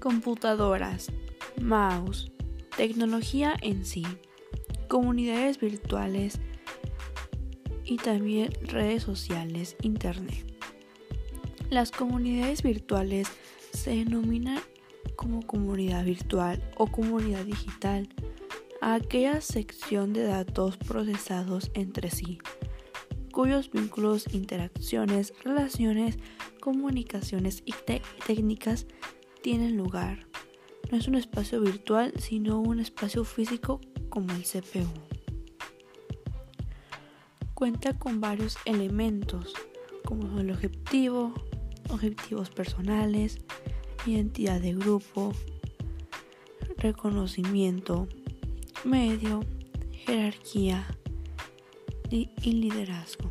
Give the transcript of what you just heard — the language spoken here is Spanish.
computadoras, mouse, tecnología en sí, comunidades virtuales y también redes sociales, internet. Las comunidades virtuales se denominan como comunidad virtual o comunidad digital a aquella sección de datos procesados entre sí, cuyos vínculos, interacciones, relaciones, comunicaciones y técnicas tienen lugar. No es un espacio virtual, sino un espacio físico como el CPU. Cuenta con varios elementos, como el objetivo, objetivos personales, identidad de grupo, reconocimiento, medio, jerarquía y liderazgo.